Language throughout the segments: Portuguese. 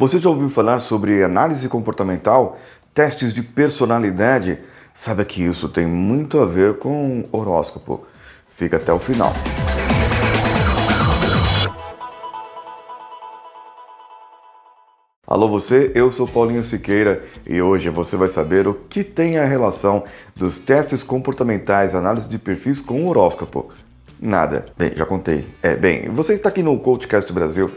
Você já ouviu falar sobre análise comportamental, testes de personalidade? Sabe que isso tem muito a ver com horóscopo. Fica até o final. Alô você, eu sou Paulinho Siqueira e hoje você vai saber o que tem a relação dos testes comportamentais, análise de perfis com o horóscopo. Nada. Bem, já contei. É, bem, você está aqui no Coachcast Brasil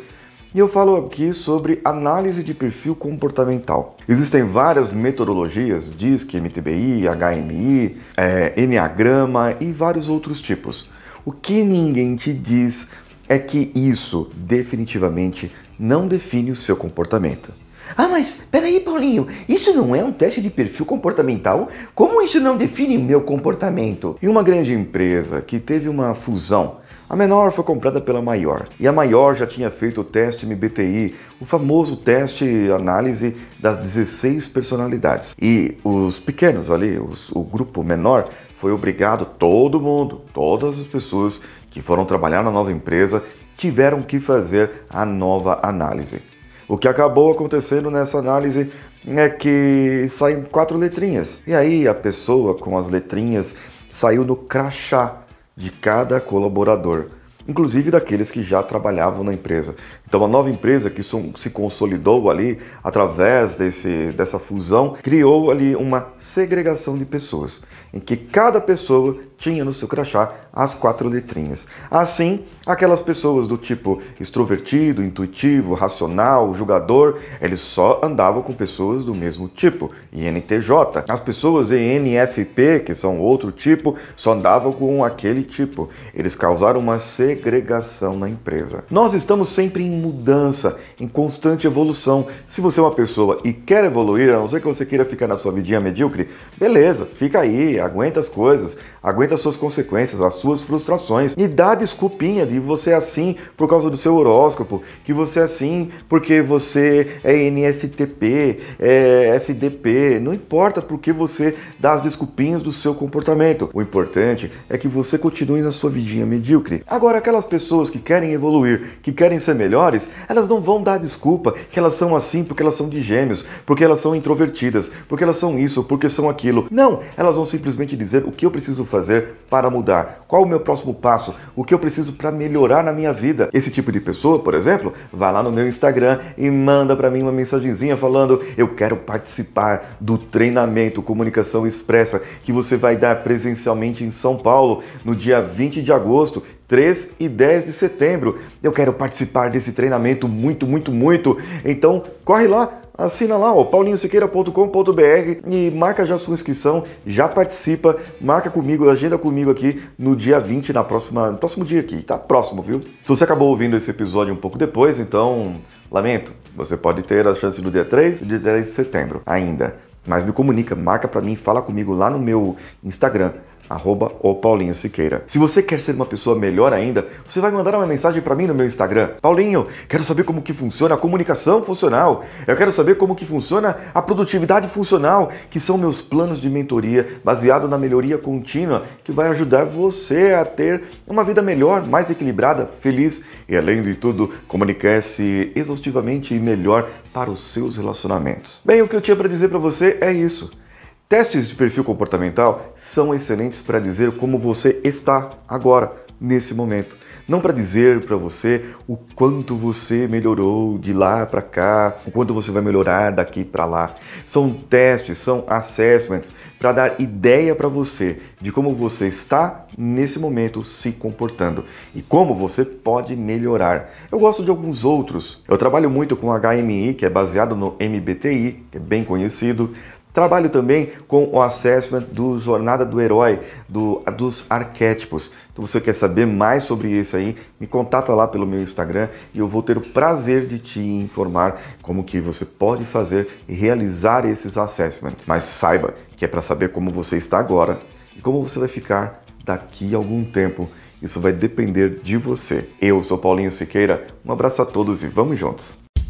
e eu falo aqui sobre análise de perfil comportamental. Existem várias metodologias, DISC, MTBI, HMI, é, Enneagrama e vários outros tipos. O que ninguém te diz é que isso definitivamente não define o seu comportamento. Ah, mas peraí, Paulinho, isso não é um teste de perfil comportamental? Como isso não define meu comportamento? Em uma grande empresa que teve uma fusão, a menor foi comprada pela maior e a maior já tinha feito o teste MBTI, o famoso teste análise das 16 personalidades. E os pequenos ali, os, o grupo menor, foi obrigado, todo mundo, todas as pessoas que foram trabalhar na nova empresa, tiveram que fazer a nova análise. O que acabou acontecendo nessa análise é que saem quatro letrinhas. E aí a pessoa com as letrinhas saiu no crachá de cada colaborador, inclusive daqueles que já trabalhavam na empresa. Então, a nova empresa que se consolidou ali através desse, dessa fusão criou ali uma segregação de pessoas, em que cada pessoa tinha no seu crachá as quatro letrinhas. Assim, aquelas pessoas do tipo extrovertido, intuitivo, racional, julgador, eles só andavam com pessoas do mesmo tipo, INTJ. As pessoas ENFP, que são outro tipo, só andavam com aquele tipo. Eles causaram uma segregação na empresa. Nós estamos sempre em mudança, em constante evolução. Se você é uma pessoa e quer evoluir, a não ser que você queira ficar na sua vidinha medíocre, beleza, fica aí, aguenta as coisas, aguenta as suas consequências, as suas frustrações e dá desculpinha de você é assim por causa do seu horóscopo, que você é assim porque você é NFTP, é FDP, não importa porque você dá as desculpinhas do seu comportamento. O importante é que você continue na sua vidinha medíocre. Agora, aquelas pessoas que querem evoluir, que querem ser elas não vão dar desculpa que elas são assim porque elas são de gêmeos, porque elas são introvertidas, porque elas são isso, porque são aquilo. Não, elas vão simplesmente dizer o que eu preciso fazer para mudar? Qual o meu próximo passo? O que eu preciso para melhorar na minha vida? Esse tipo de pessoa, por exemplo, vai lá no meu Instagram e manda para mim uma mensagenzinha falando: "Eu quero participar do treinamento Comunicação Expressa que você vai dar presencialmente em São Paulo no dia 20 de agosto 3 e 10 de setembro. Eu quero participar desse treinamento muito, muito, muito. Então, corre lá, assina lá, ó, paulinhosiqueira.com.br e marca já sua inscrição, já participa, marca comigo, agenda comigo aqui no dia 20, na próxima, no próximo dia aqui, tá próximo, viu? Se você acabou ouvindo esse episódio um pouco depois, então, lamento, você pode ter a chance do dia 3 e dia 10 de setembro ainda. Mas me comunica, marca para mim, fala comigo lá no meu Instagram, arroba o Paulinho Siqueira. Se você quer ser uma pessoa melhor ainda, você vai mandar uma mensagem para mim no meu Instagram. Paulinho, quero saber como que funciona a comunicação funcional. Eu quero saber como que funciona a produtividade funcional, que são meus planos de mentoria baseado na melhoria contínua, que vai ajudar você a ter uma vida melhor, mais equilibrada, feliz e além de tudo, comunicar-se exaustivamente e melhor para os seus relacionamentos. Bem, o que eu tinha para dizer para você é isso. Testes de perfil comportamental são excelentes para dizer como você está agora, nesse momento. Não para dizer para você o quanto você melhorou de lá para cá, o quanto você vai melhorar daqui para lá. São testes, são assessments para dar ideia para você de como você está nesse momento se comportando e como você pode melhorar. Eu gosto de alguns outros. Eu trabalho muito com HMI, que é baseado no MBTI, que é bem conhecido. Trabalho também com o assessment do Jornada do Herói, do, dos arquétipos. Então você quer saber mais sobre isso aí, me contata lá pelo meu Instagram e eu vou ter o prazer de te informar como que você pode fazer e realizar esses assessments. Mas saiba que é para saber como você está agora e como você vai ficar daqui a algum tempo. Isso vai depender de você. Eu sou Paulinho Siqueira, um abraço a todos e vamos juntos!